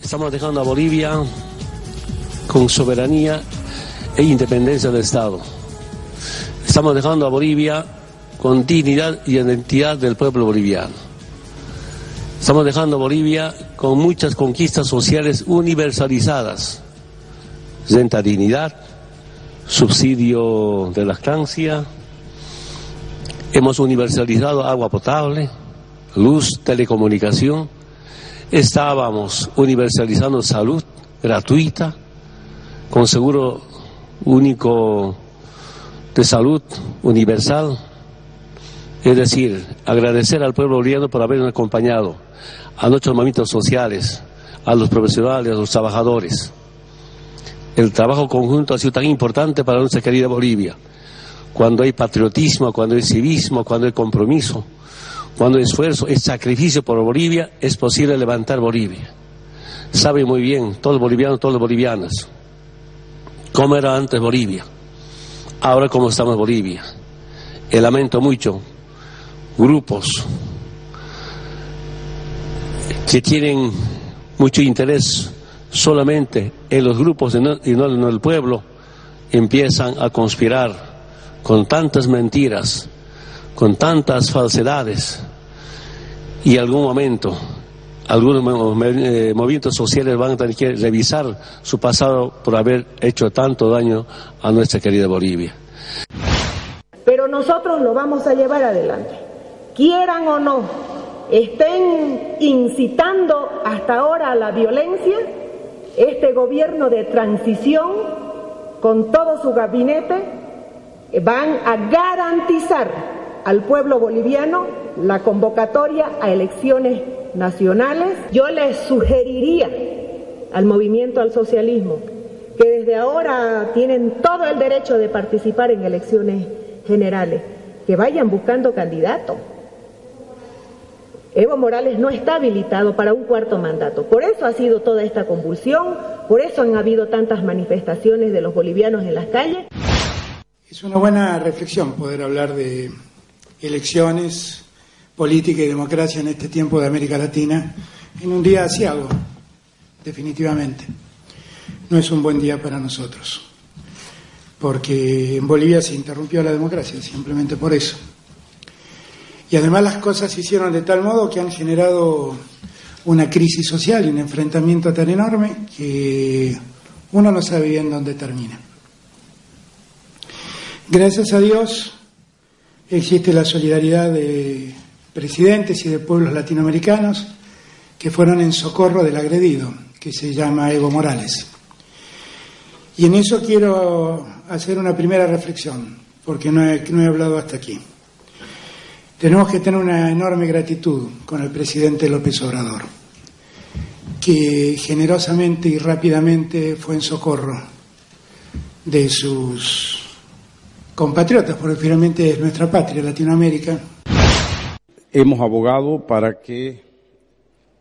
Estamos dejando a Bolivia con soberanía e independencia del Estado. Estamos dejando a Bolivia con dignidad y identidad del pueblo boliviano. Estamos dejando a Bolivia con muchas conquistas sociales universalizadas. Renta dignidad, subsidio de lactancia, hemos universalizado agua potable, luz, telecomunicación, estábamos universalizando salud gratuita, con seguro único de salud universal. Es decir, agradecer al pueblo boliviano por habernos acompañado, a nuestros movimientos sociales, a los profesionales, a los trabajadores. El trabajo conjunto ha sido tan importante para nuestra querida Bolivia. Cuando hay patriotismo, cuando hay civismo, cuando hay compromiso, cuando esfuerzo, es sacrificio por Bolivia, es posible levantar Bolivia. Sabe muy bien, todos los bolivianos, todos los bolivianas, cómo era antes Bolivia, ahora cómo estamos Bolivia. Y lamento mucho grupos que tienen mucho interés solamente en los grupos y no en el pueblo, empiezan a conspirar con tantas mentiras, con tantas falsedades, y algún momento algunos eh, movimientos sociales van a tener que revisar su pasado por haber hecho tanto daño a nuestra querida Bolivia. Pero nosotros lo vamos a llevar adelante, quieran o no, estén incitando hasta ahora a la violencia, este gobierno de transición, con todo su gabinete, van a garantizar al pueblo boliviano la convocatoria a elecciones nacionales. Yo les sugeriría al movimiento al socialismo que desde ahora tienen todo el derecho de participar en elecciones generales, que vayan buscando candidatos. Evo Morales no está habilitado para un cuarto mandato. Por eso ha sido toda esta convulsión, por eso han habido tantas manifestaciones de los bolivianos en las calles. Es una buena reflexión poder hablar de elecciones, política y democracia en este tiempo de América Latina en un día asiago, definitivamente. No es un buen día para nosotros, porque en Bolivia se interrumpió la democracia, simplemente por eso. Y además las cosas se hicieron de tal modo que han generado una crisis social y un enfrentamiento tan enorme que uno no sabe bien dónde termina. Gracias a Dios existe la solidaridad de presidentes y de pueblos latinoamericanos que fueron en socorro del agredido, que se llama Evo Morales. Y en eso quiero hacer una primera reflexión, porque no he, hablado hasta aquí. Tenemos que tener una enorme gratitud con el presidente López Obrador, que generosamente y rápidamente fue en socorro de sus compatriotas, porque finalmente es nuestra patria, Latinoamérica. Hemos abogado para que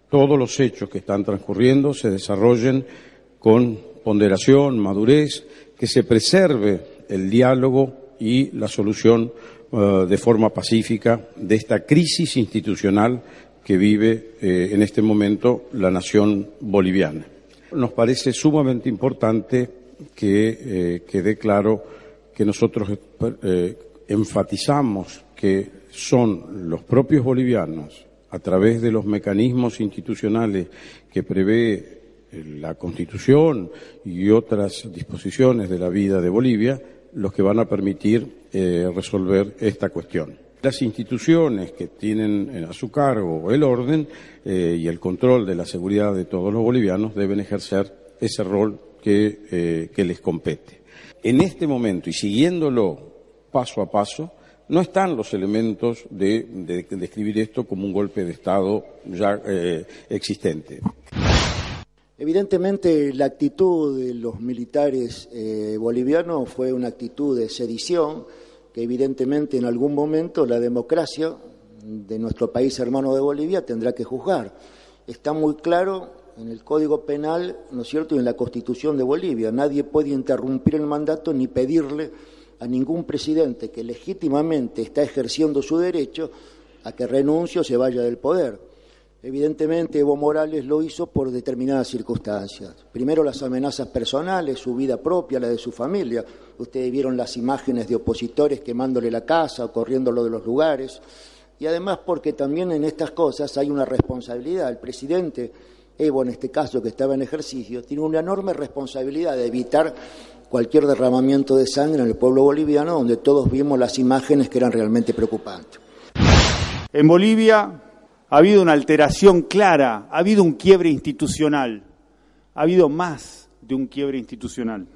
todos los hechos que están transcurriendo se desarrollen con ponderación, madurez, que se preserve el diálogo y la solución uh, de forma pacífica de esta crisis institucional que vive eh, en este momento la nación boliviana. Nos parece sumamente importante que eh, quede claro que nosotros eh, enfatizamos que son los propios bolivianos, a través de los mecanismos institucionales que prevé la Constitución y otras disposiciones de la vida de Bolivia, los que van a permitir eh, resolver esta cuestión. Las instituciones que tienen a su cargo el orden eh, y el control de la seguridad de todos los bolivianos deben ejercer ese rol que, eh, que les compete. En este momento y siguiéndolo paso a paso, no están los elementos de, de, describir esto como un golpe de Estado ya eh, existente. Evidentemente la actitud de los militares eh, bolivianos fue una actitud de sedición que evidentemente en algún momento la democracia de nuestro país hermano de Bolivia tendrá que juzgar. Está muy claro en el Código Penal, ¿no es cierto?, y en la Constitución de Bolivia. Nadie puede interrumpir el mandato ni pedirle a ningún presidente que legítimamente está ejerciendo su derecho a que renuncie o se vaya del poder. Evidentemente Evo Morales lo hizo por determinadas circunstancias. Primero las amenazas personales, su vida propia, la de su familia. Ustedes vieron las imágenes de opositores quemándole la casa o corriéndolo de los lugares. Y además porque también en estas cosas hay una responsabilidad. El presidente Evo, en este caso que estaba en ejercicio, tiene una enorme responsabilidad de evitar cualquier derramamiento de sangre en el pueblo boliviano, donde todos vimos las imágenes que eran realmente preocupantes. En Bolivia ha habido una alteración clara, ha habido un quiebre institucional, ha habido más de un quiebre institucional.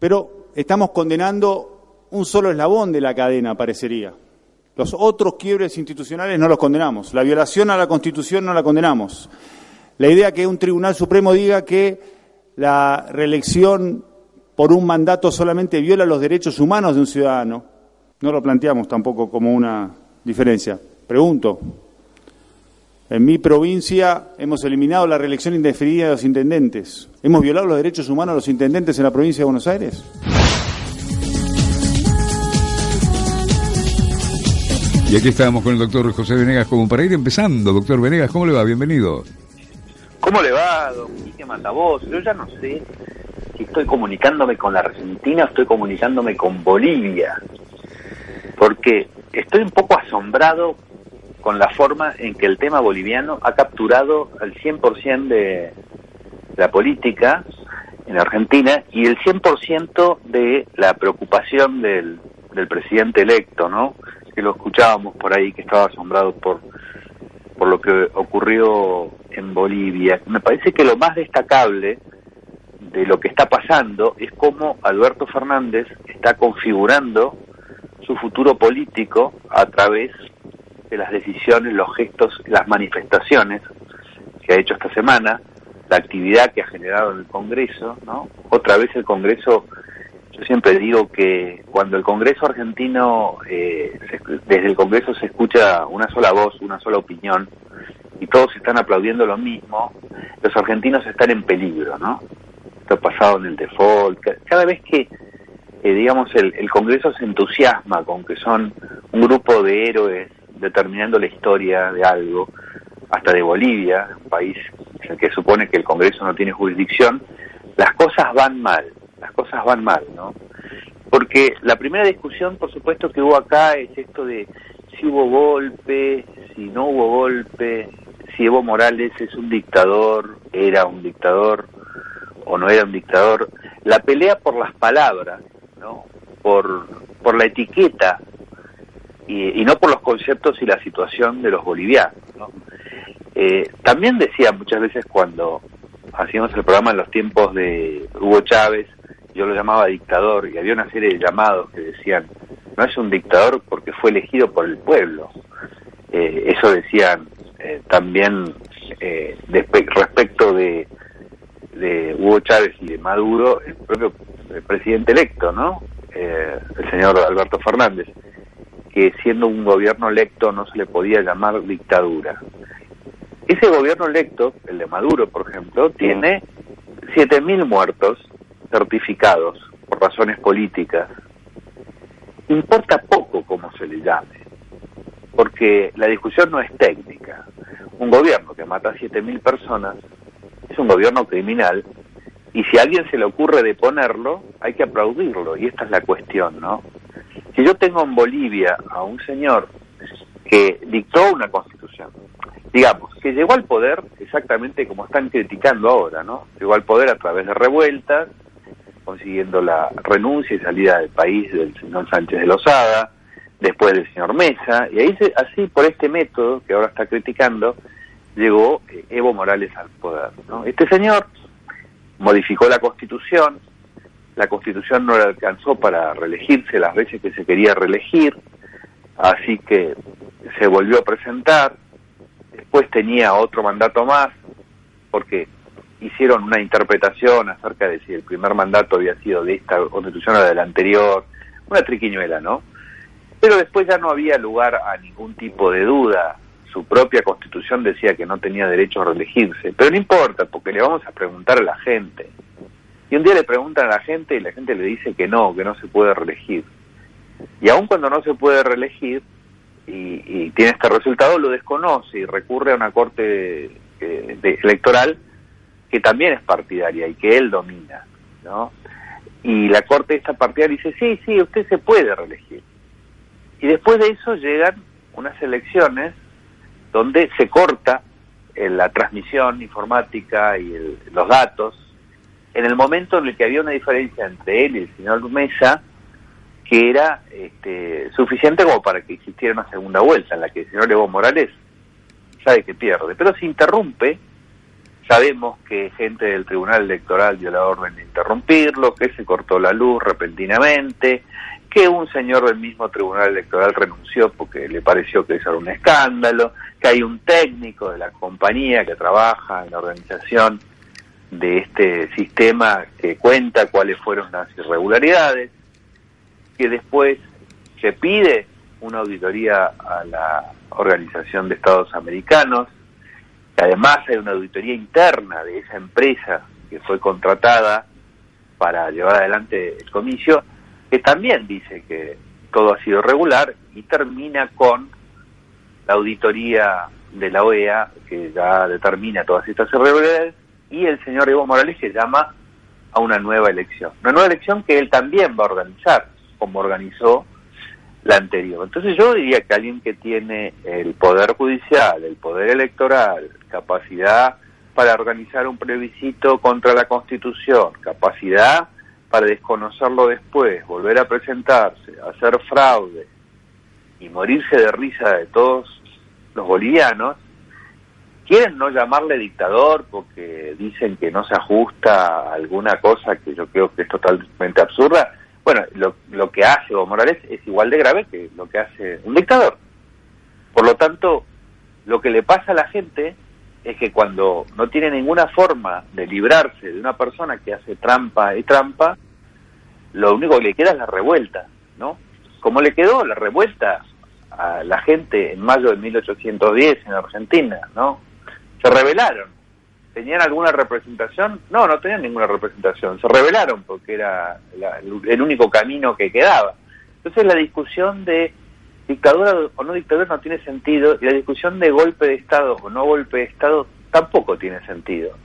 Pero estamos condenando un solo eslabón de la cadena, parecería. Los otros quiebres institucionales no los condenamos. La violación a la Constitución no la condenamos. La idea que un Tribunal Supremo diga que la reelección por un mandato solamente viola los derechos humanos de un ciudadano, no lo planteamos tampoco como una diferencia. Pregunto, en mi provincia hemos eliminado la reelección indefinida de los intendentes. ¿Hemos violado los derechos humanos de los intendentes en la provincia de Buenos Aires? Y aquí estamos con el doctor José Venegas como para ir empezando. Doctor Venegas, ¿cómo le va? Bienvenido. ¿Cómo le va, don Quique Mandavoz? Yo ya no sé si estoy comunicándome con la Argentina o estoy comunicándome con Bolivia. Porque estoy un poco asombrado con la forma en que el tema boliviano ha capturado el 100% de la política en Argentina y el 100% de la preocupación del, del presidente electo, ¿no? Que lo escuchábamos por ahí, que estaba asombrado por, por lo que ocurrió en Bolivia. Me parece que lo más destacable de lo que está pasando es cómo Alberto Fernández está configurando su futuro político a través las decisiones, los gestos, las manifestaciones que ha hecho esta semana, la actividad que ha generado en el Congreso, ¿no? Otra vez el Congreso, yo siempre digo que cuando el Congreso argentino, eh, desde el Congreso se escucha una sola voz, una sola opinión, y todos están aplaudiendo lo mismo, los argentinos están en peligro, ¿no? Esto pasado en el default, cada vez que eh, digamos, el, el, Congreso se entusiasma con que son un grupo de héroes determinando la historia de algo, hasta de Bolivia, un país en el que supone que el Congreso no tiene jurisdicción, las cosas van mal, las cosas van mal, ¿no? Porque la primera discusión, por supuesto, que hubo acá es esto de si hubo golpe, si no hubo golpe, si Evo Morales es un dictador, era un dictador o no era un dictador. La pelea por las palabras, ¿no? Por, por la etiqueta y, no por los conceptos y la situación de los bolivianos. Eh, también decía muchas veces cuando hacíamos el programa en los tiempos de Hugo Chávez, yo lo llamaba dictador y había una serie de llamados que decían, no es un dictador porque fue elegido por el pueblo. Eh, eso decían eh, también respecto de, de Hugo Chávez y de Maduro, el propio presidente electo, ¿no? el señor Alberto Fernández que siendo un gobierno electo no se le podía llamar dictadura. Ese gobierno electo, el de Maduro, por ejemplo, tiene 7.000 muertos certificados por razones políticas. Importa poco cómo se le llame, porque la discusión no es técnica. Un gobierno que mata a 7.000 personas es un gobierno criminal y si a alguien se le ocurre deponerlo, hay que aplaudirlo, y esta es la cuestión, ¿no? Si yo tengo en Bolivia a un señor que dictó una constitución, digamos, que llegó al poder exactamente como están criticando ahora, ¿no? Llegó al poder a través de revueltas, consiguiendo la renuncia y salida del país del señor Sánchez de Lozada, después del señor Mesa, y ahí así por este método que ahora está criticando, llegó eh, Evo Morales al poder. ¿no? Este señor modificó la constitución, la constitución no le alcanzó para reelegirse las veces que se quería reelegir, así que se volvió a presentar, después tenía otro mandato más, porque hicieron una interpretación acerca de si el primer mandato había sido de esta constitución o del anterior, una triquiñuela, ¿no? Pero después ya no había lugar a ningún tipo de duda. Su propia constitución decía que no tenía derecho a reelegirse. Pero no importa, porque le vamos a preguntar a la gente. Y un día le preguntan a la gente y la gente le dice que no, que no se puede reelegir. Y aun cuando no se puede reelegir y, tiene este resultado, lo desconoce y recurre a una corte eh, electoral que también es partidaria y que él domina, ¿no? Y la corte esta partidaria dice, sí, sí, usted se puede reelegir. Y después de eso llegan unas elecciones donde se corta eh, la transmisión informática y los datos en el momento en el que había una diferencia entre él y el señor Mesa que era este, suficiente como para que existiera una segunda vuelta en la que el señor Evo Morales sabe que pierde, pero se interrumpe, sabemos que gente del Tribunal Electoral dio la orden de interrumpirlo, que se cortó la luz repentinamente, que un señor del mismo Tribunal Electoral renunció porque le pareció que eso era un escándalo, que hay un técnico de la compañía que trabaja en la organización de este sistema que cuenta cuáles fueron las irregularidades, que después se pide una auditoría a la Organización de Estados Americanos, además hay una auditoría interna de esa empresa que fue contratada para llevar adelante el comicio, que también dice que todo ha sido regular y termina con la auditoría de la OEA, que ya determina todas estas irregularidades, y el señor Evo Morales que llama a una nueva elección. Una nueva elección que él también va a organizar, como organizó la anterior. Entonces yo diría que alguien que tiene el poder judicial, el poder electoral, capacidad para organizar un plebiscito contra la Constitución, capacidad para desconocerlo después, volver a presentarse, hacer fraude y morirse de risa de todos los bolivianos, quieren no llamarle dictador porque dicen que no se ajusta a alguna cosa que yo creo que es totalmente absurda. Bueno, lo, lo que hace Evo Morales es igual de grave que lo que hace un dictador. Por lo tanto, lo que le pasa a la gente es que cuando no tiene ninguna forma de librarse de una persona que hace trampa y trampa, lo único que le queda es la revuelta, ¿no? Como le quedó la revuelta a la gente en mayo de 1810 en Argentina, ¿no? se rebelaron. ¿Tenían alguna representación? No, no tenían ninguna representación. Se rebelaron porque era el único camino que quedaba. Entonces la discusión de dictadura o no dictadura no tiene sentido y la discusión de golpe de Estado o no golpe de Estado tampoco tiene sentido.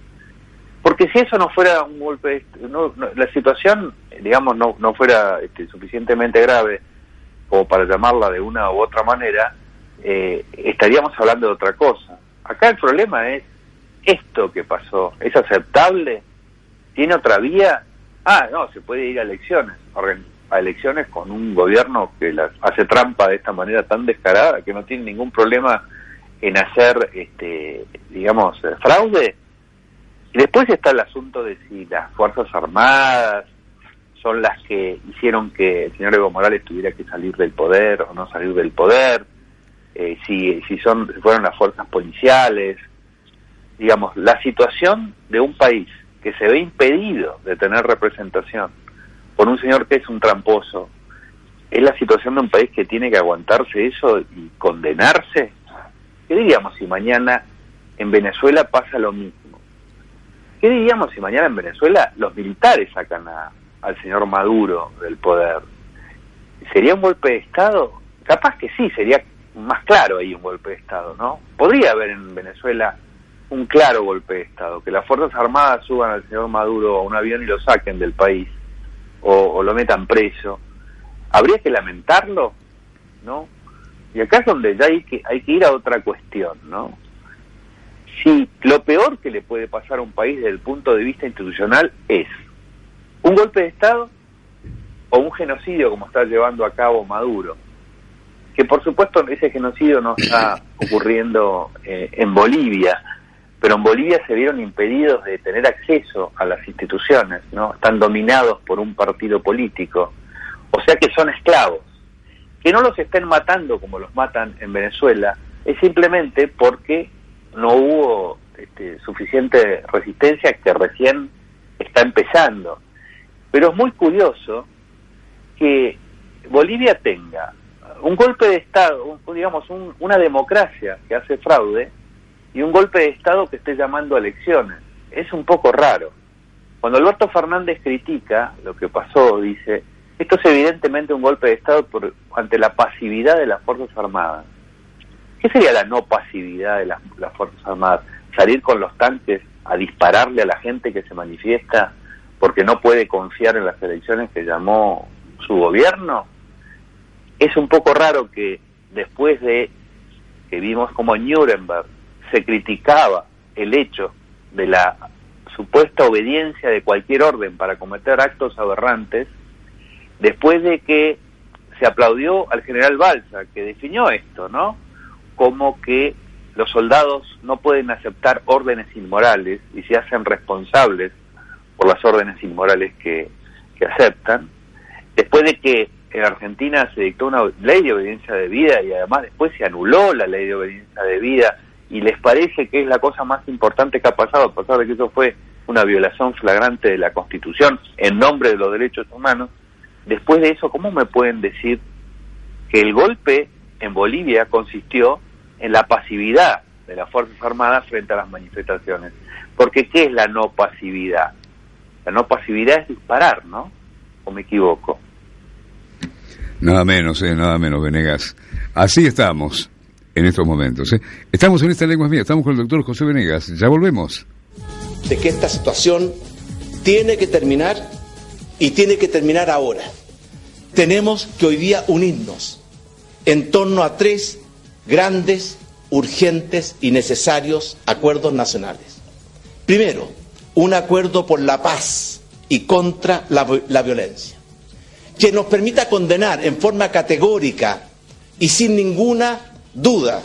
Porque si eso no fuera un golpe, no, la situación, digamos, no, no fuera este, suficientemente grave como para llamarla de una u otra manera, eh, estaríamos hablando de otra cosa. Acá el problema es esto que pasó. ¿Es aceptable? ¿Tiene otra vía? Ah, no, se puede ir a elecciones. A elecciones con un gobierno que las hace trampa de esta manera tan descarada que no tiene ningún problema en hacer, este, digamos, fraude. Y después está el asunto de si las Fuerzas Armadas son las que hicieron que el señor Evo Morales tuviera que salir del poder o no salir del poder eh, si, si, son, fueron las fuerzas policiales. Digamos, la situación de un país que se ve impedido de tener representación por un señor que es un tramposo, es la situación de un país que tiene que aguantarse eso y condenarse. ¿Qué diríamos si mañana en Venezuela pasa lo mismo? ¿Qué diríamos si mañana en Venezuela los militares sacan al señor Maduro del poder? ¿Sería un golpe de Estado? Capaz que sí, sería más claro ahí un golpe de Estado, ¿no? Podría haber en Venezuela un claro golpe de Estado, que las Fuerzas Armadas suban al señor Maduro a un avión y lo saquen del país, o, lo metan preso. ¿Habría que lamentarlo? ¿No? Y acá es donde ya hay que, hay que ir a otra cuestión, ¿no? Si lo peor que le puede pasar a un país desde el punto de vista institucional es un golpe de Estado o un genocidio como está llevando a cabo Maduro, que por supuesto ese genocidio no está ocurriendo eh, en Bolivia, pero en Bolivia se vieron impedidos de tener acceso a las instituciones, ¿no? Están dominados por un partido político, o sea que son esclavos. Que no los estén matando como los matan en Venezuela es simplemente porque no hubo este, suficiente resistencia que recién está empezando. Pero es muy curioso que Bolivia tenga un golpe de Estado, digamos, una democracia que hace fraude y un golpe de Estado que esté llamando a elecciones. Es un poco raro. Cuando Alberto Fernández critica lo que pasó, dice, esto es evidentemente un golpe de Estado por, ante la pasividad de las Fuerzas Armadas. ¿Qué sería la no pasividad de las, Fuerzas Armadas? ¿Salir con los tanques a dispararle a la gente que se manifiesta porque no puede confiar en las elecciones que llamó su gobierno? Es un poco raro que después de que vimos como Nuremberg se criticaba el hecho de la supuesta obediencia de cualquier orden para cometer actos aberrantes, después de que se aplaudió al general Balsa, que definió esto, ¿no? Como que los soldados no pueden aceptar órdenes inmorales y se hacen responsables por las órdenes inmorales que, que aceptan. Después de que en Argentina se dictó una ley de obediencia de vida y además después se anuló la ley de obediencia de vida y les parece que es la cosa más importante que ha pasado, a pesar de que eso fue una violación flagrante de la Constitución en nombre de los derechos humanos, después de eso, ¿cómo me pueden decir que el golpe en Bolivia consistió en la pasividad de las Fuerzas Armadas frente a las manifestaciones? Porque ¿qué es la no pasividad? La no pasividad es disparar, ¿no? ¿O me equivoco? Nada menos, eh, nada menos, Venegas. Así estamos en estos momentos. ¿eh? Estamos en esta lengua mía, estamos con el doctor José Venegas. Ya volvemos. De que esta situación tiene que terminar y tiene que terminar ahora. Tenemos que hoy día unirnos en torno a tres grandes, urgentes y necesarios acuerdos nacionales. Primero, un acuerdo por la paz y contra la, la violencia, que nos permita condenar en forma categórica y sin ninguna duda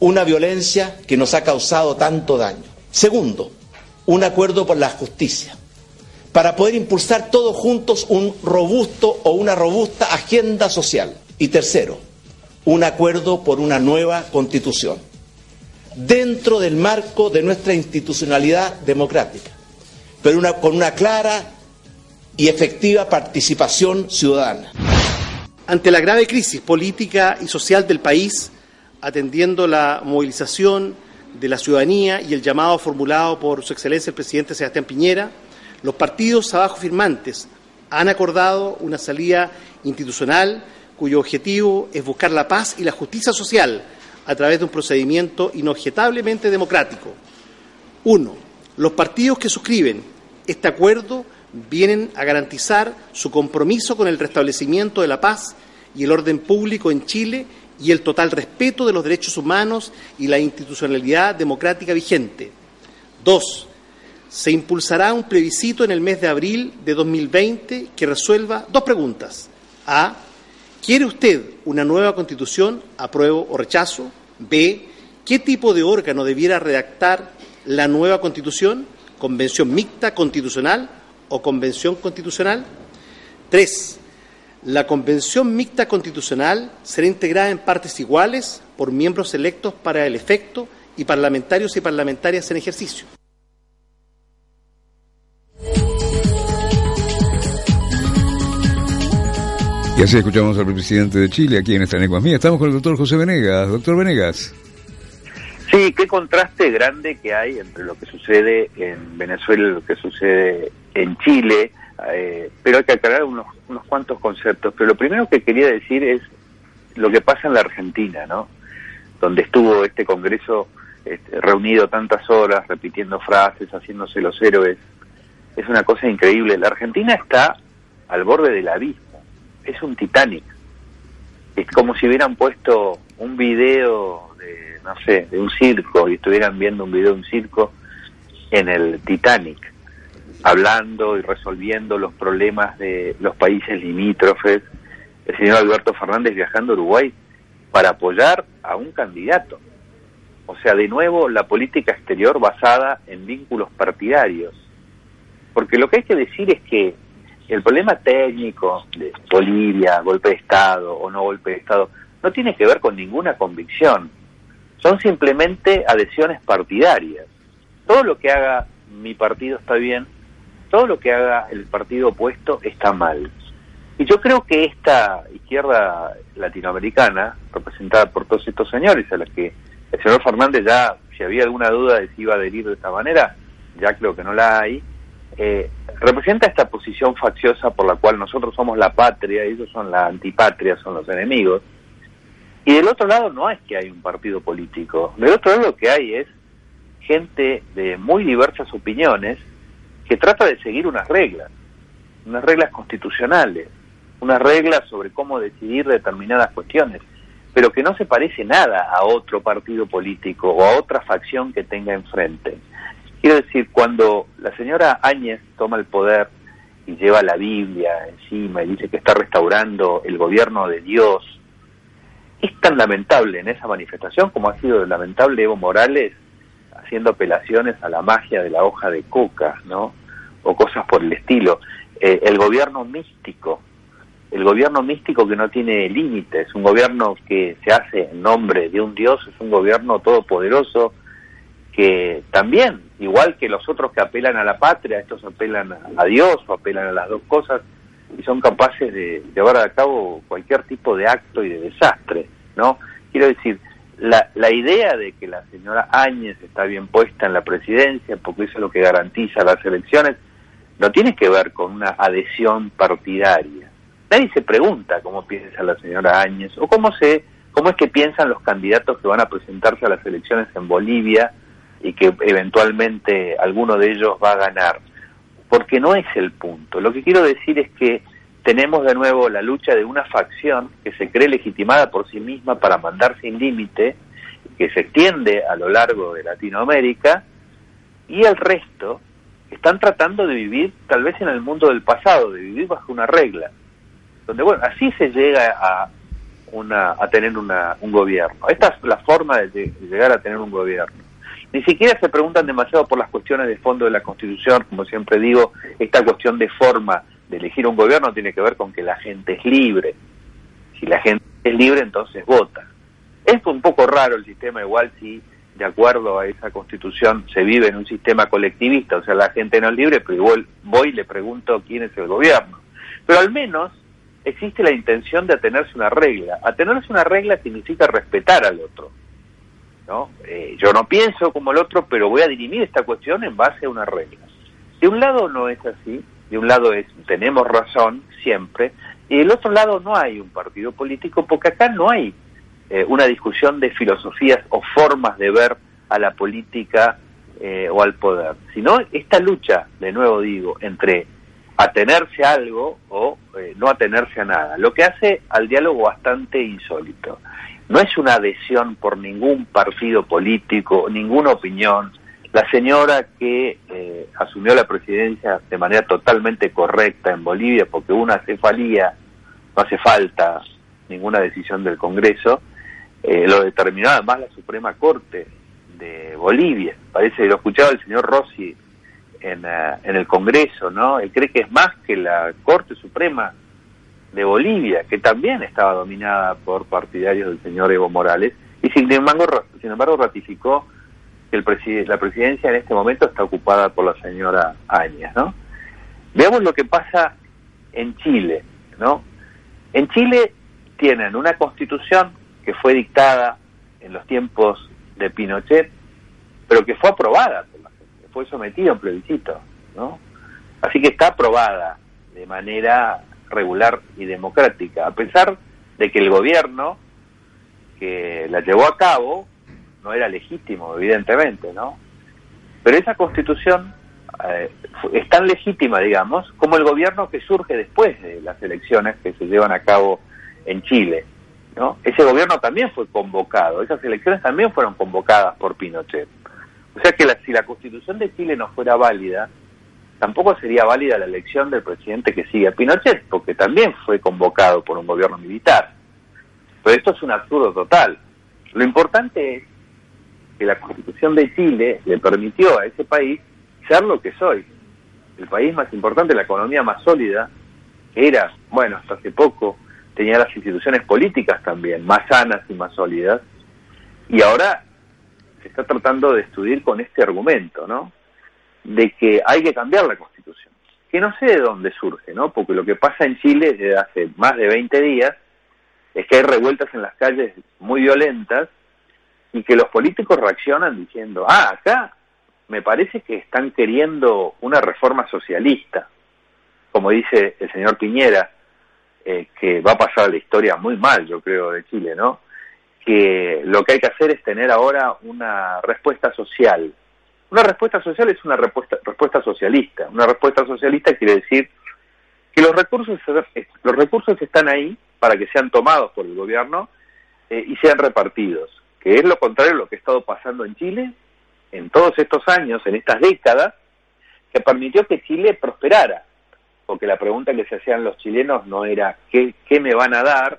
una violencia que nos ha causado tanto daño. Segundo, un acuerdo por la justicia, para poder impulsar todos juntos un robusto o una robusta agenda social. Y tercero, un acuerdo por una nueva constitución, dentro del marco de nuestra institucionalidad democrática, pero una, con una clara y efectiva participación ciudadana. Ante la grave crisis política y social del país, atendiendo la movilización de la ciudadanía y el llamado formulado por Su Excelencia el presidente Sebastián Piñera, los partidos abajo firmantes han acordado una salida institucional cuyo objetivo es buscar la paz y la justicia social a través de un procedimiento inobjetablemente democrático. Uno, los partidos que suscriben este acuerdo vienen a garantizar su compromiso con el restablecimiento de la paz y el orden público en Chile y el total respeto de los derechos humanos y la institucionalidad democrática vigente. Dos, se impulsará un plebiscito en el mes de abril de 2020 que resuelva dos preguntas. A. ¿Quiere usted una nueva constitución? ¿Apruebo o rechazo? B. ¿Qué tipo de órgano debiera redactar la nueva constitución? ¿Convención mixta constitucional o convención constitucional? Tres. La Convención Mixta Constitucional será integrada en partes iguales por miembros electos para el efecto y parlamentarios y parlamentarias en ejercicio. Y así escuchamos al presidente de Chile aquí en esta lengua mía. Estamos con el doctor José Venegas. Doctor Venegas. Sí, qué contraste grande que hay entre lo que sucede en Venezuela y lo que sucede en Chile eh, pero hay que aclarar unos, unos cuantos conceptos. Pero lo primero que quería decir es lo que pasa en la Argentina, ¿no? Donde estuvo este Congreso este, reunido tantas horas, repitiendo frases, haciéndose los héroes. Es una cosa increíble. La Argentina está al borde del abismo. Es un Titanic. Es como si hubieran puesto un video de, no sé, de un circo y estuvieran viendo un video de un circo en el Titanic hablando y resolviendo los problemas de los países limítrofes, el señor Alberto Fernández viajando a Uruguay para apoyar a un candidato. O sea, de nuevo la política exterior basada en vínculos partidarios. Porque lo que hay que decir es que el problema técnico de Bolivia, golpe de Estado o no golpe de Estado, no tiene que ver con ninguna convicción. Son simplemente adhesiones partidarias. Todo lo que haga mi partido está bien, todo lo que haga el partido opuesto está mal. Y yo creo que esta izquierda latinoamericana, representada por todos estos señores, a los que el señor Fernández ya, si había alguna duda de si iba a adherir de esta manera, ya creo que no la hay, eh, representa esta posición facciosa por la cual nosotros somos la patria, ellos son la antipatria, son los enemigos. Y del otro lado no es que hay un partido político, del otro lado lo que hay es gente de muy diversas opiniones que trata de seguir unas reglas, unas reglas constitucionales, unas reglas sobre cómo decidir determinadas cuestiones, pero que no se parece nada a otro partido político o a otra facción que tenga enfrente. Quiero decir, cuando la señora Áñez toma el poder y lleva la Biblia encima y dice que está restaurando el gobierno de Dios, es tan lamentable en esa manifestación como ha sido lamentable Evo Morales haciendo apelaciones a la magia de la hoja de coca, ¿no? O cosas por el estilo. Eh, el gobierno místico, el gobierno místico que no tiene límites, un gobierno que se hace en nombre de un Dios, es un gobierno todopoderoso que también, igual que los otros que apelan a la patria, estos apelan a Dios o apelan a las dos cosas y son capaces de llevar a cabo cualquier tipo de acto y de desastre, ¿no? Quiero decir, la, la idea de que la señora Áñez está bien puesta en la presidencia porque eso es lo que garantiza las elecciones, no tiene que ver con una adhesión partidaria. Nadie se pregunta cómo piensa la señora Áñez o cómo se cómo es que piensan los candidatos que van a presentarse a las elecciones en Bolivia y que eventualmente alguno de ellos va a ganar, porque no es el punto. Lo que quiero decir es que tenemos de nuevo la lucha de una facción que se cree legitimada por sí misma para mandar sin límite, que se extiende a lo largo de Latinoamérica, y el resto están tratando de vivir tal vez en el mundo del pasado, de vivir bajo una regla, donde bueno, así se llega a una a tener una, un gobierno. Esta es la forma de llegar a tener un gobierno ni siquiera se preguntan demasiado por las cuestiones de fondo de la Constitución, como siempre digo, esta cuestión de forma de elegir un gobierno tiene que ver con que la gente es libre. Si la gente es libre, entonces vota. Es un poco raro el sistema, igual si de acuerdo a esa constitución se vive en un sistema colectivista, o sea, la gente no es libre, pero igual voy y le pregunto quién es el gobierno. Pero al menos existe la intención de atenerse una regla. Atenerse una regla significa respetar al otro. Eh, yo no pienso como el otro, pero voy a dirimir esta cuestión en base a una regla. De un lado no es así, de un lado es tenemos razón siempre, y del otro lado no hay un partido político, porque acá no hay eh, una discusión de filosofías o formas de ver a la política eh, o al poder, sino esta lucha, de nuevo digo, entre atenerse a algo o no atenerse a nada, lo que hace al diálogo bastante insólito no es una adhesión por ningún partido político, ninguna opinión. La señora que eh, asumió la presidencia de manera totalmente correcta en Bolivia, porque una cefalía, no hace falta ninguna decisión del Congreso, eh, lo determinó además la Suprema Corte de Bolivia. Parece que lo escuchaba el señor Rossi en, eh, en el Congreso, ¿no? Él cree que es más que la Corte Suprema de Bolivia, que también estaba dominada por partidarios del señor Evo Morales, y sin embargo, sin embargo ratificó que el la presidencia en este momento está ocupada por la señora Áñez, ¿no? Veamos lo que pasa en Chile, ¿no? En Chile tienen una constitución que fue dictada en los tiempos de Pinochet, pero que fue aprobada por la gente, fue sometida a un plebiscito, ¿no? Así que está aprobada de manera regular y democrática, a pesar de que el gobierno que la llevó a cabo no era legítimo, evidentemente, ¿no? Pero esa constitución eh, es tan legítima, digamos, como el gobierno que surge después de las elecciones que se llevan a cabo en Chile, ¿no? Ese gobierno también fue convocado, esas elecciones también fueron convocadas por Pinochet. O sea que si la constitución de Chile no fuera válida, tampoco sería válida la elección del presidente que sigue a Pinochet, porque también fue convocado por un gobierno militar. Pero esto es un absurdo total. Lo importante es que la constitución de Chile le permitió a ese país ser lo que soy. El país más importante, la economía más sólida, que era, bueno, hasta hace poco, tenía las instituciones políticas también más sanas y más sólidas, y ahora está tratando de estudiar con este argumento, ¿no? De que hay que cambiar la Constitución. Que no sé de dónde surge, ¿no? Porque lo que pasa en Chile desde hace más de 20 días es que hay revueltas en las calles muy violentas y que los políticos reaccionan diciendo, ah, acá me parece que están queriendo una reforma socialista, como dice el señor Piñera, eh, que va a pasar la historia muy mal, yo creo, de Chile, ¿no? Que lo que hay que hacer es tener ahora una respuesta social. Una respuesta social es una respuesta, respuesta socialista. Una respuesta socialista quiere decir que los recursos, los recursos están ahí para que sean tomados por el gobierno eh, y sean repartidos, que es lo contrario a lo que ha estado pasando en Chile en todos estos años, en estas décadas, que permitió que Chile prosperara, porque la pregunta que se hacían los chilenos no era ¿qué, qué me van a dar?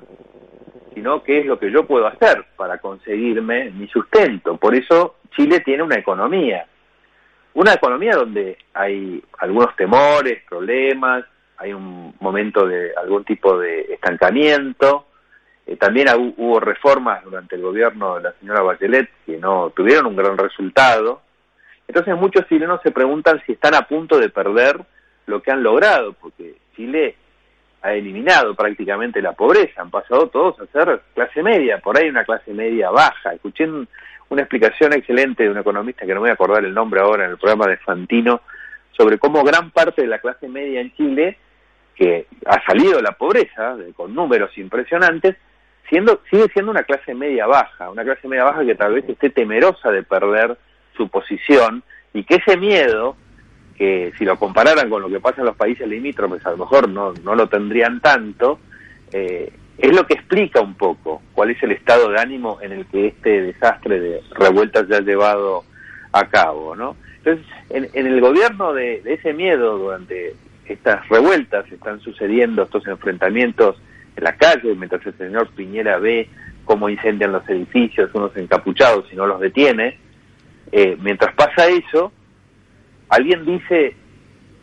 sino qué es lo que yo puedo hacer para conseguirme mi sustento. Por eso Chile tiene una economía, una economía donde hay algunos temores, problemas, hay un momento de algún tipo de estancamiento. Eh, también hubo reformas durante el gobierno de la señora Bachelet que no tuvieron un gran resultado. Entonces muchos chilenos se preguntan si están a punto de perder lo que han logrado, porque Chile ha eliminado prácticamente la pobreza, han pasado todos a ser clase media, por ahí una clase media baja. Escuché una explicación excelente de un economista que no voy a acordar el nombre ahora en el programa de Fantino, sobre cómo gran parte de la clase media en Chile que ha salido de la pobreza, con números impresionantes, siendo, sigue siendo una clase media baja, una clase media baja que tal vez esté temerosa de perder su posición y que ese miedo, que si lo compararan con lo que pasa en los países limítrofes, a lo mejor no, no lo tendrían tanto, eh, es lo que explica un poco cuál es el estado de ánimo en el que este desastre de revueltas se ha llevado a cabo, ¿no? Entonces, en, en el gobierno de, de ese miedo durante estas revueltas, están sucediendo estos enfrentamientos en la calle, mientras el señor Piñera ve cómo incendian los edificios, unos encapuchados y no los detiene. Eh, mientras pasa eso, alguien dice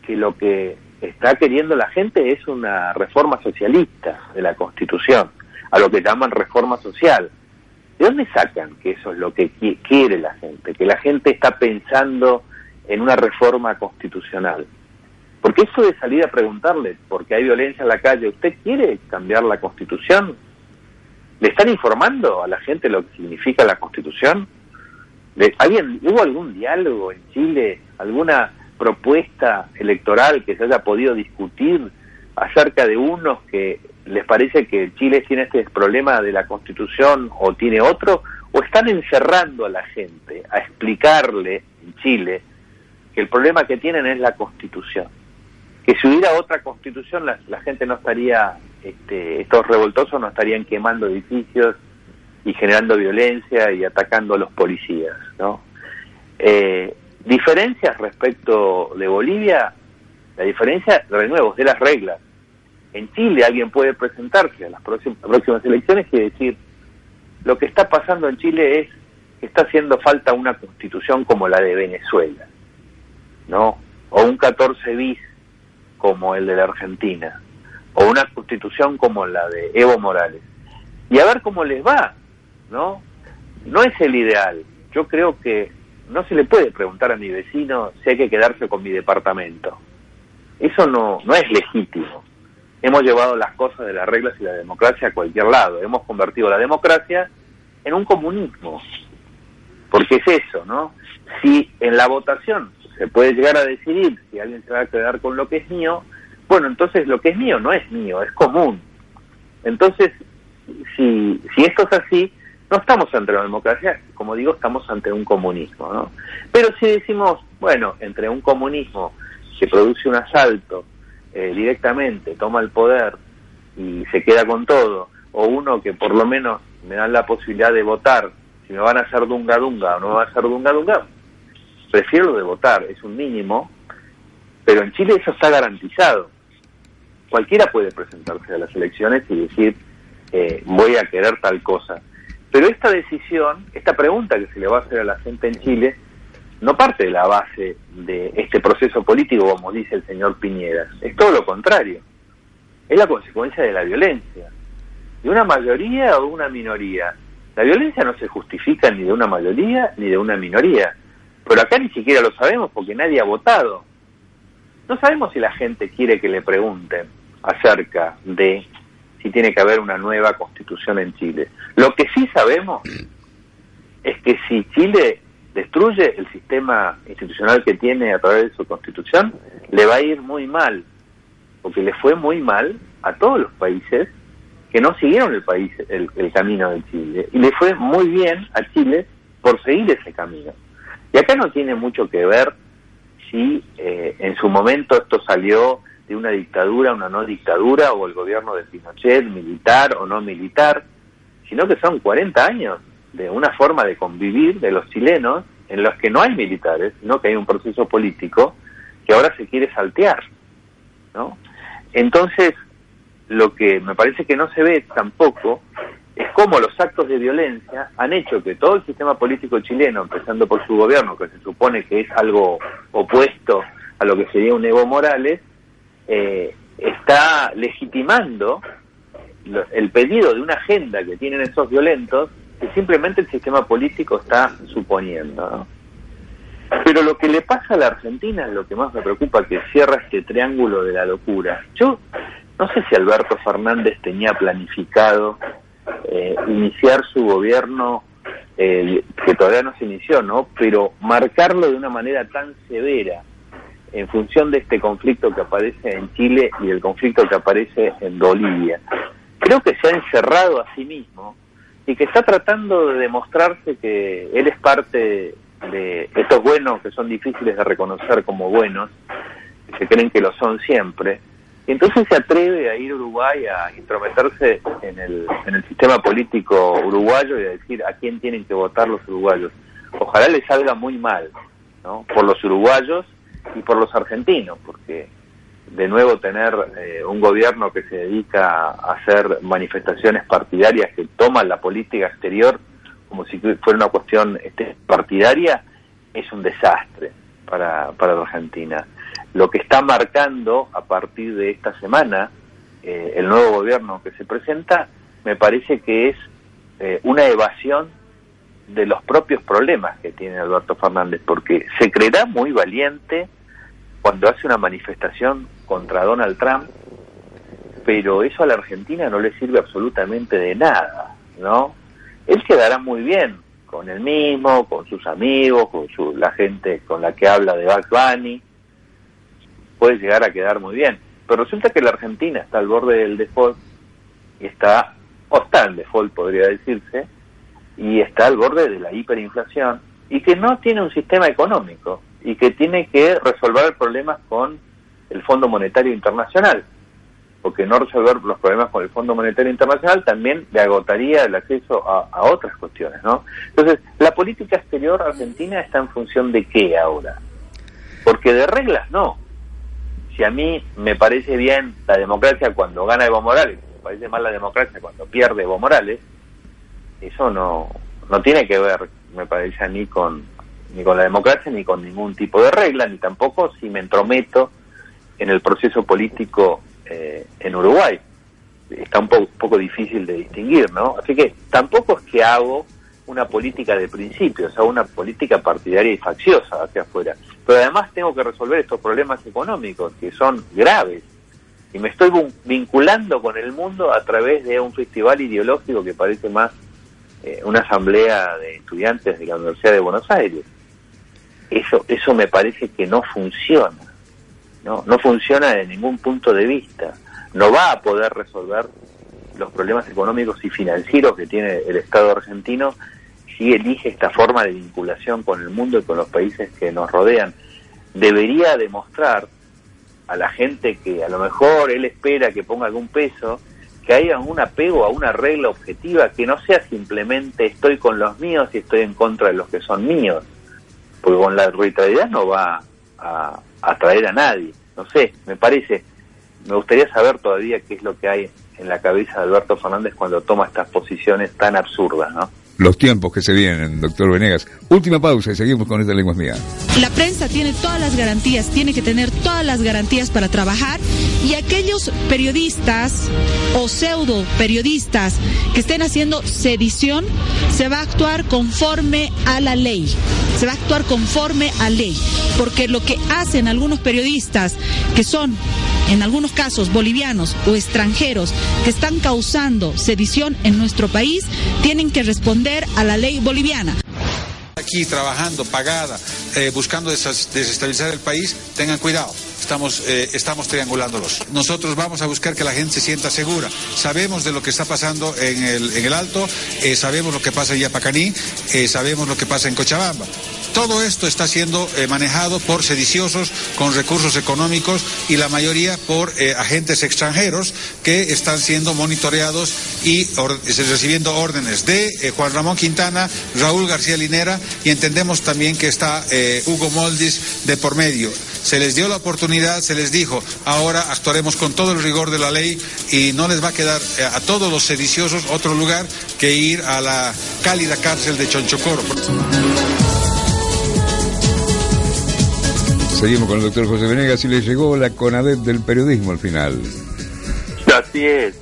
que lo que está queriendo la gente es una reforma socialista de la Constitución, a lo que llaman reforma social. ¿De dónde sacan que eso es lo que quiere la gente? Que la gente está pensando en una reforma constitucional. Porque eso de salir a preguntarle, porque hay violencia en la calle, ¿usted quiere cambiar la constitución? ¿Le están informando a la gente lo que significa la constitución? ¿Alguien, ¿Hubo algún diálogo en Chile, alguna propuesta electoral que se haya podido discutir acerca de unos que les parece que Chile tiene este problema de la constitución o tiene otro? ¿O están encerrando a la gente a explicarle en Chile que el problema que tienen es la constitución? que si hubiera otra constitución la, gente no estaría, este, estos revoltosos no estarían quemando edificios y generando violencia y atacando a los policías, ¿no? Eh, diferencias respecto de Bolivia, la diferencia, de nuevo, de las reglas. En Chile alguien puede presentarse a las próximas, próximas elecciones y decir, lo que está pasando en Chile es que está haciendo falta una constitución como la de Venezuela, ¿no? O un 14 bis como el de la Argentina, o una constitución como la de Evo Morales, y a ver cómo les va, ¿no? No es el ideal. Yo creo que no se le puede preguntar a mi vecino si hay que quedarse con mi departamento. Eso no, no es legítimo. Hemos llevado las cosas de las reglas y la democracia a cualquier lado. Hemos convertido la democracia en un comunismo. Porque es eso, ¿no? Si en la votación se puede llegar a decidir si alguien se va a quedar con lo que es mío, bueno, entonces lo que es mío no es mío, es común. Entonces, si, si esto es así, no estamos ante la democracia, como digo, estamos ante un comunismo, ¿no? Pero si decimos, bueno, entre un comunismo que produce un asalto eh, directamente, toma el poder y se queda con todo, o uno que por lo menos me dan la posibilidad de votar si me van a hacer dunga dunga o no me van a hacer dunga dunga, prefiero de votar, es un mínimo, pero en Chile eso está garantizado. Cualquiera puede presentarse a las elecciones y decir, eh, voy a querer tal cosa. Pero esta decisión, esta pregunta que se le va a hacer a la gente en Chile, no parte de la base de este proceso político, como dice el señor Piñera. Es todo lo contrario. Es la consecuencia de la violencia. De una mayoría o una minoría. La violencia no se justifica ni de una mayoría ni de una minoría. Pero acá ni siquiera lo sabemos porque nadie ha votado. No sabemos si la gente quiere que le pregunten acerca de si tiene que haber una nueva constitución en Chile. Lo que sí sabemos es que si Chile destruye el sistema institucional que tiene a través de su constitución, le va a ir muy mal, porque le fue muy mal a todos los países que no siguieron el país el, camino de Chile y le fue muy bien a Chile por seguir ese camino y acá no tiene mucho que ver si eh, en su momento esto salió de una dictadura una no dictadura o el gobierno de Pinochet militar o no militar sino que son 40 años de una forma de convivir de los chilenos en los que no hay militares sino que hay un proceso político que ahora se quiere saltear ¿no? entonces lo que me parece que no se ve tampoco es cómo los actos de violencia han hecho que todo el sistema político chileno, empezando por su gobierno, que se supone que es algo opuesto a lo que sería un Evo Morales, eh, está legitimando el pedido de una agenda que tienen esos violentos que simplemente el sistema político está suponiendo. Pero lo que le pasa a la Argentina es lo que más me preocupa, que cierra este triángulo de la locura. Yo no sé si Alberto Fernández tenía planificado eh, iniciar su gobierno, eh, que todavía no se inició, ¿no? Pero marcarlo de una manera tan severa en función de este conflicto que aparece en Chile y el conflicto que aparece en Bolivia. Creo que se ha encerrado a sí mismo y que está tratando de demostrarse que él es parte de estos buenos que son difíciles de reconocer como buenos, que creen que lo son siempre, entonces se atreve a ir a Uruguay a intrometerse en el, en el sistema político uruguayo y a decir a quién tienen que votar los uruguayos. Ojalá le salga muy mal, ¿no? Por los uruguayos y por los argentinos, porque de nuevo tener eh, un gobierno que se dedica a hacer manifestaciones partidarias que toman la política exterior como si fuera una cuestión este, partidaria es un desastre para, para la Argentina. Lo que está marcando a partir de esta semana eh, el nuevo gobierno que se presenta, me parece que es eh, una evasión de los propios problemas que tiene Alberto Fernández, porque se creerá muy valiente cuando hace una manifestación contra Donald Trump, pero eso a la Argentina no le sirve absolutamente de nada, ¿no? Él quedará muy bien con él mismo, con sus amigos, con su, la gente con la que habla de Bugs Bunny, puede llegar a quedar muy bien. Pero resulta que la Argentina está al borde del default y está, o está en default podría decirse, y está al borde de la hiperinflación y que no tiene un sistema económico y que tiene que resolver problemas con el Fondo Monetario Internacional, porque no resolver los problemas con el Fondo Monetario Internacional también le agotaría el acceso a, a otras cuestiones, ¿no? Entonces, la política exterior argentina está en función de qué ahora, porque de reglas no, si a mí me parece bien la democracia cuando gana Evo Morales, me parece mal la democracia cuando pierde Evo Morales, eso no, no tiene que ver, me parece ni con, ni con la democracia ni con ningún tipo de regla, ni tampoco si me entrometo en el proceso político eh, en Uruguay. Está un poco, poco difícil de distinguir, ¿no? Así que tampoco es que hago una política de principios, o sea, una política partidaria y facciosa hacia afuera. Pero además tengo que resolver estos problemas económicos que son graves. Y me estoy vinculando con el mundo a través de un festival ideológico que parece más eh, una asamblea de estudiantes de la Universidad de Buenos Aires. Eso, eso me parece que no funciona. ¿no? no funciona de ningún punto de vista. No va a poder resolver los problemas económicos y financieros que tiene el Estado argentino si elige esta forma de vinculación con el mundo y con los países que nos rodean, debería demostrar a la gente que a lo mejor él espera que ponga algún peso, que haya un apego a una regla objetiva que no sea simplemente estoy con los míos y estoy en contra de los que son míos, porque con la arbitrariedad no va a atraer a nadie. No sé, me parece, me gustaría saber todavía qué es lo que hay en la cabeza de Alberto Fernández cuando toma estas posiciones tan absurdas, ¿no? Los tiempos que se vienen, doctor Venegas. Última pausa y seguimos con esta lengua mía. La prensa tiene todas las garantías, tiene que tener todas las garantías para trabajar y aquellos periodistas o pseudo periodistas que estén haciendo sedición, se va a actuar conforme a la ley. Se va a actuar conforme a ley. Porque lo que hacen algunos periodistas que son en algunos casos bolivianos o extranjeros que están causando sedición en nuestro país, tienen que responder a la ley boliviana aquí trabajando, pagada, eh, buscando desestabilizar el país, tengan cuidado. Estamos, eh, estamos triangulándolos. Nosotros vamos a buscar que la gente se sienta segura. Sabemos de lo que está pasando en el, Alto, eh, sabemos lo que pasa en Yapacaní, sabemos lo que pasa en Cochabamba. Todo esto está siendo eh, manejado por sediciosos con recursos económicos y la mayoría por eh, agentes extranjeros que están siendo monitoreados y recibiendo órdenes de eh, Juan Ramón Quintana, Raúl García Linera y entendemos también que está Hugo Moldis de por medio. Se les dio la oportunidad, se les dijo, ahora actuaremos con todo el rigor de la ley y no les va a quedar a todos los sediciosos otro lugar que ir a la cálida cárcel de Chonchocoro. Seguimos con el doctor José Venegas y le llegó la CONADEP del periodismo al final. Así es.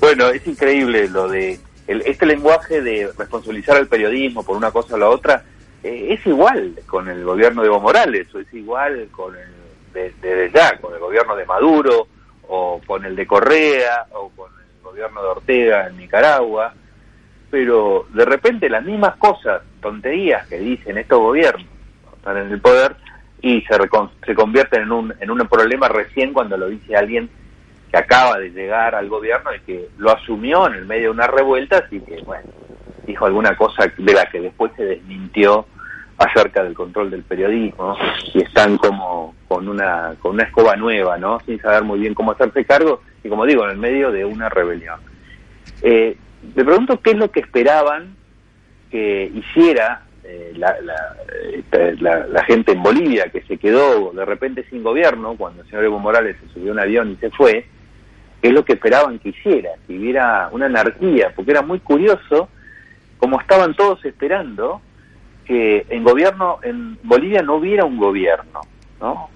Bueno, es increíble lo de este lenguaje de responsabilizar al periodismo por una cosa o la otra. Eh, es igual con el gobierno de Evo Morales o es igual con el de, ya, con el gobierno de Maduro o con el de Correa o con el gobierno de Ortega en Nicaragua. Pero de repente las mismas cosas, tonterías que dicen estos gobiernos, están en el poder, y se, se convierte en un, en un problema recién cuando lo dice alguien que acaba de llegar al gobierno y que lo asumió en el medio de una revuelta, así que, bueno, dijo alguna cosa de la que después se desmintió acerca del control del periodismo y están como con una con una escoba nueva, ¿no? Sin saber muy bien cómo hacerse cargo y como digo, en el medio de una rebelión. Eh, me pregunto qué es lo que esperaban que hiciera eh, eh, la, la, gente en Bolivia que se quedó de repente sin gobierno cuando el señor Evo Morales se subió a un avión y se fue, que es lo que esperaban que hiciera, que hubiera una anarquía, porque era muy curioso como estaban todos esperando que en gobierno en Bolivia no hubiera un gobierno, ¿no?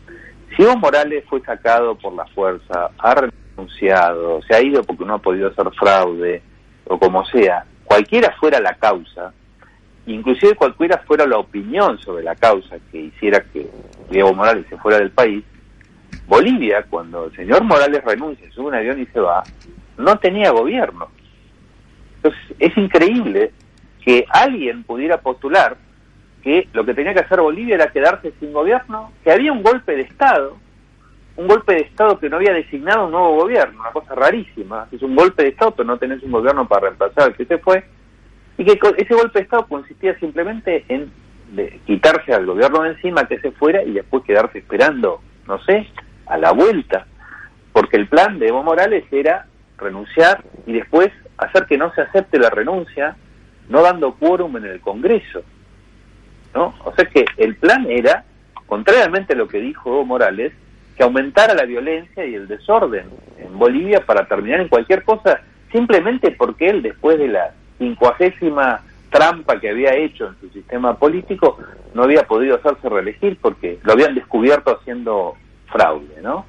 Si Evo Morales fue sacado por la fuerza, ha renunciado, se ha ido porque no ha podido hacer fraude o como sea, cualquiera fuera la causa, inclusive cualquiera fuera la opinión sobre la causa que hiciera que Evo Morales se fuera del país, Bolivia, cuando el señor Morales renuncia, sube un avión y se va, no tenía gobierno. Entonces, es increíble que alguien pudiera postular que lo que tenía que hacer Bolivia era quedarse sin gobierno, que había un golpe de Estado, un golpe de Estado que no había designado un nuevo gobierno, una cosa rarísima. Es un golpe de Estado, pero no tenés un gobierno para reemplazar al que se fue y que ese golpe de Estado consistía simplemente en quitarse al gobierno de encima, que se fuera y después quedarse esperando, no sé, a la vuelta, porque el plan de Evo Morales era renunciar y después hacer que no se acepte la renuncia, no dando quórum en el Congreso. ¿no? O sea que el plan era, contrariamente a lo que dijo Evo Morales, que aumentara la violencia y el desorden en Bolivia para terminar en cualquier cosa, simplemente porque él, después de la quincuagésima trampa que había hecho en su sistema político, no había podido hacerse reelegir porque lo habían descubierto haciendo fraude, ¿no?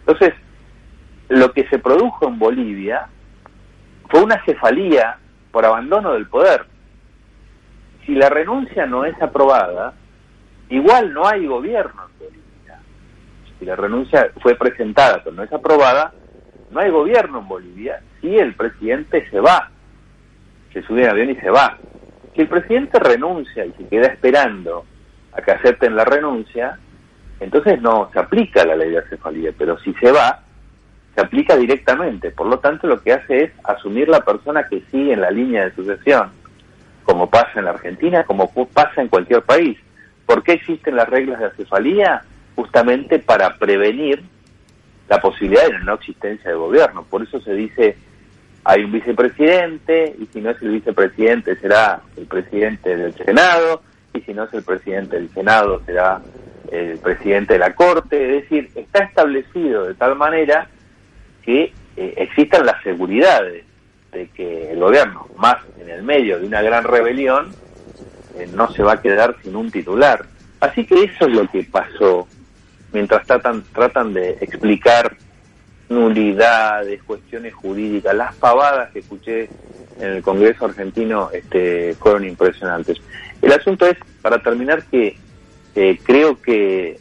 Entonces, lo que se produjo en Bolivia fue una cefalía por abandono del poder. Si la renuncia no es aprobada, igual no hay gobierno en Bolivia. Si la renuncia fue presentada pero no es aprobada, no hay gobierno en Bolivia si el presidente se va se sube al avión y se va. Si el presidente renuncia y se queda esperando a que acepten la renuncia, entonces no se aplica la ley de acefalía, pero si se va, se aplica directamente. Por lo tanto, lo que hace es asumir la persona que sigue en la línea de sucesión, como pasa en la Argentina, como pasa en cualquier país. ¿Por qué existen las reglas de acefalía? Justamente para prevenir la posibilidad de la no existencia de gobierno. Por eso se dice hay un vicepresidente y si no es el vicepresidente será el presidente del Senado y si no es el presidente del Senado será el presidente de la Corte. Es decir, está establecido de tal manera que eh, existan las seguridades de que el gobierno, más en el medio de una gran rebelión, eh, no se va a quedar sin un titular. Así que eso es lo que pasó mientras tratan, tratan de explicar nulidades, cuestiones jurídicas, las pavadas que escuché en el Congreso argentino este, fueron impresionantes. El asunto es, para terminar, que creo que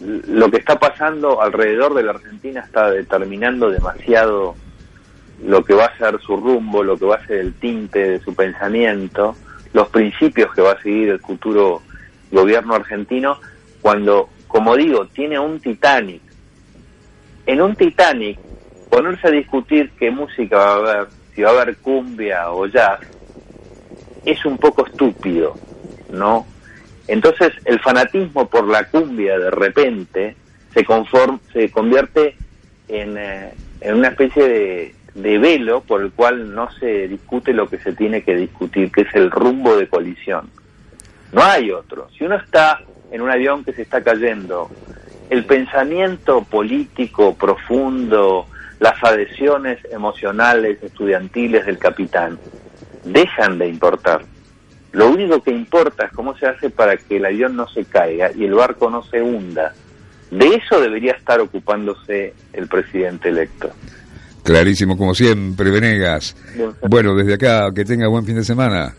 lo que está pasando alrededor de la Argentina está determinando demasiado lo que va a ser su rumbo, lo que va a ser el tinte de su pensamiento, los principios que va a seguir el futuro gobierno argentino, cuando, como digo, tiene un Titanic. En un Titanic, ponerse a discutir qué música va a haber, si va a haber cumbia o jazz, es un poco estúpido, ¿no? Entonces el fanatismo por la cumbia de repente se, conform, se convierte en, eh, en una especie de, de velo por el cual no se discute lo que se tiene que discutir, que es el rumbo de colisión. No hay otro. Si uno está en un avión que se está cayendo, el pensamiento político profundo, las adhesiones emocionales, estudiantiles del capitán, dejan de importar. Lo único que importa es cómo se hace para que el avión no se caiga y el barco no se hunda. De eso debería estar ocupándose el presidente electo. Clarísimo, como siempre, Venegas. Bueno, desde acá, que tenga buen fin de semana.